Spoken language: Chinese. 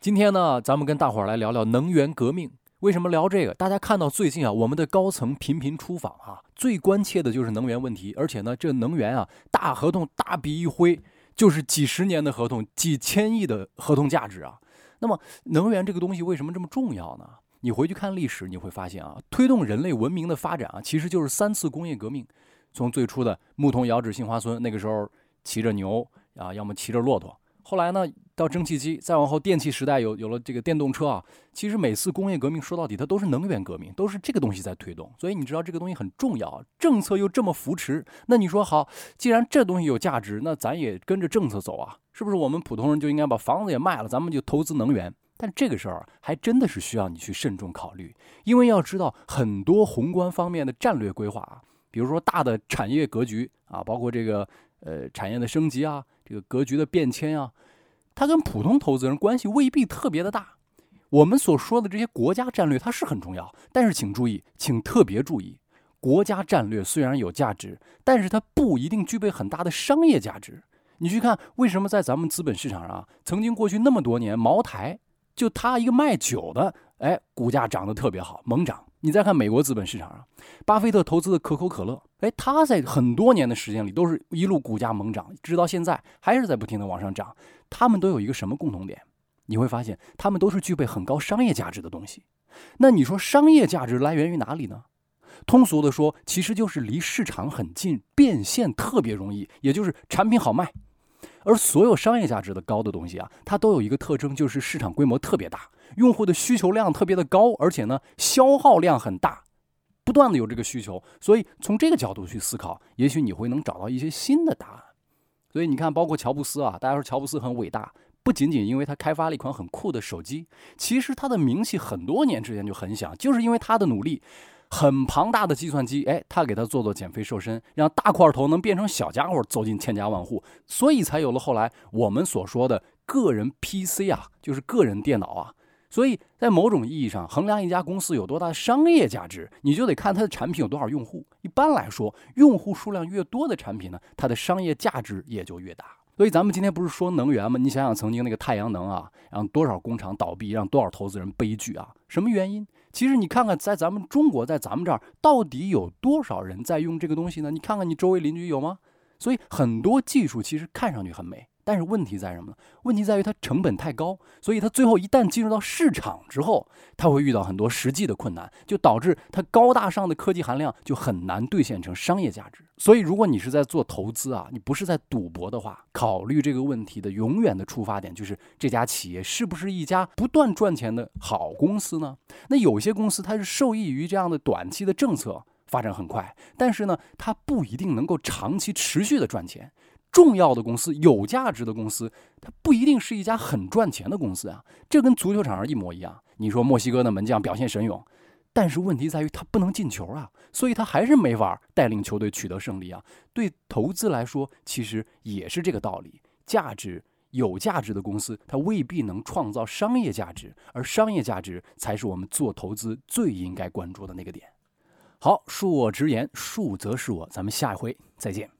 今天呢，咱们跟大伙儿来聊聊能源革命。为什么聊这个？大家看到最近啊，我们的高层频频出访啊，最关切的就是能源问题。而且呢，这能源啊，大合同大笔一挥，就是几十年的合同，几千亿的合同价值啊。那么，能源这个东西为什么这么重要呢？你回去看历史，你会发现啊，推动人类文明的发展啊，其实就是三次工业革命。从最初的牧童遥指杏花村，那个时候骑着牛啊，要么骑着骆驼。后来呢，到蒸汽机，再往后电气时代有有了这个电动车啊。其实每次工业革命说到底，它都是能源革命，都是这个东西在推动。所以你知道这个东西很重要，政策又这么扶持，那你说好，既然这东西有价值，那咱也跟着政策走啊，是不是？我们普通人就应该把房子也卖了，咱们就投资能源。但这个事儿还真的是需要你去慎重考虑，因为要知道很多宏观方面的战略规划啊，比如说大的产业格局啊，包括这个呃产业的升级啊。这个格局的变迁啊，它跟普通投资人关系未必特别的大。我们所说的这些国家战略，它是很重要，但是请注意，请特别注意，国家战略虽然有价值，但是它不一定具备很大的商业价值。你去看，为什么在咱们资本市场上，曾经过去那么多年，茅台就它一个卖酒的，哎，股价涨得特别好，猛涨。你再看美国资本市场上，巴菲特投资的可口可乐，哎，它在很多年的时间里都是一路股价猛涨，直到现在还是在不停的往上涨。他们都有一个什么共同点？你会发现，他们都是具备很高商业价值的东西。那你说商业价值来源于哪里呢？通俗的说，其实就是离市场很近，变现特别容易，也就是产品好卖。而所有商业价值的高的东西啊，它都有一个特征，就是市场规模特别大，用户的需求量特别的高，而且呢消耗量很大，不断的有这个需求。所以从这个角度去思考，也许你会能找到一些新的答案。所以你看，包括乔布斯啊，大家说乔布斯很伟大，不仅仅因为他开发了一款很酷的手机，其实他的名气很多年之前就很响，就是因为他的努力。很庞大的计算机，哎，他给他做做减肥瘦身，让大块头能变成小家伙，走进千家万户，所以才有了后来我们所说的个人 PC 啊，就是个人电脑啊。所以在某种意义上，衡量一家公司有多大的商业价值，你就得看它的产品有多少用户。一般来说，用户数量越多的产品呢，它的商业价值也就越大。所以咱们今天不是说能源吗？你想想曾经那个太阳能啊，让多少工厂倒闭，让多少投资人悲剧啊？什么原因？其实你看看，在咱们中国，在咱们这儿，到底有多少人在用这个东西呢？你看看你周围邻居有吗？所以很多技术其实看上去很美。但是问题在什么呢？问题在于它成本太高，所以它最后一旦进入到市场之后，它会遇到很多实际的困难，就导致它高大上的科技含量就很难兑现成商业价值。所以，如果你是在做投资啊，你不是在赌博的话，考虑这个问题的永远的出发点就是这家企业是不是一家不断赚钱的好公司呢？那有些公司它是受益于这样的短期的政策发展很快，但是呢，它不一定能够长期持续的赚钱。重要的公司、有价值的公司，它不一定是一家很赚钱的公司啊。这跟足球场上一模一样。你说墨西哥的门将表现神勇，但是问题在于他不能进球啊，所以他还是没法带领球队取得胜利啊。对投资来说，其实也是这个道理。价值有价值的公司，它未必能创造商业价值，而商业价值才是我们做投资最应该关注的那个点。好，恕我直言，恕则是我，咱们下一回再见。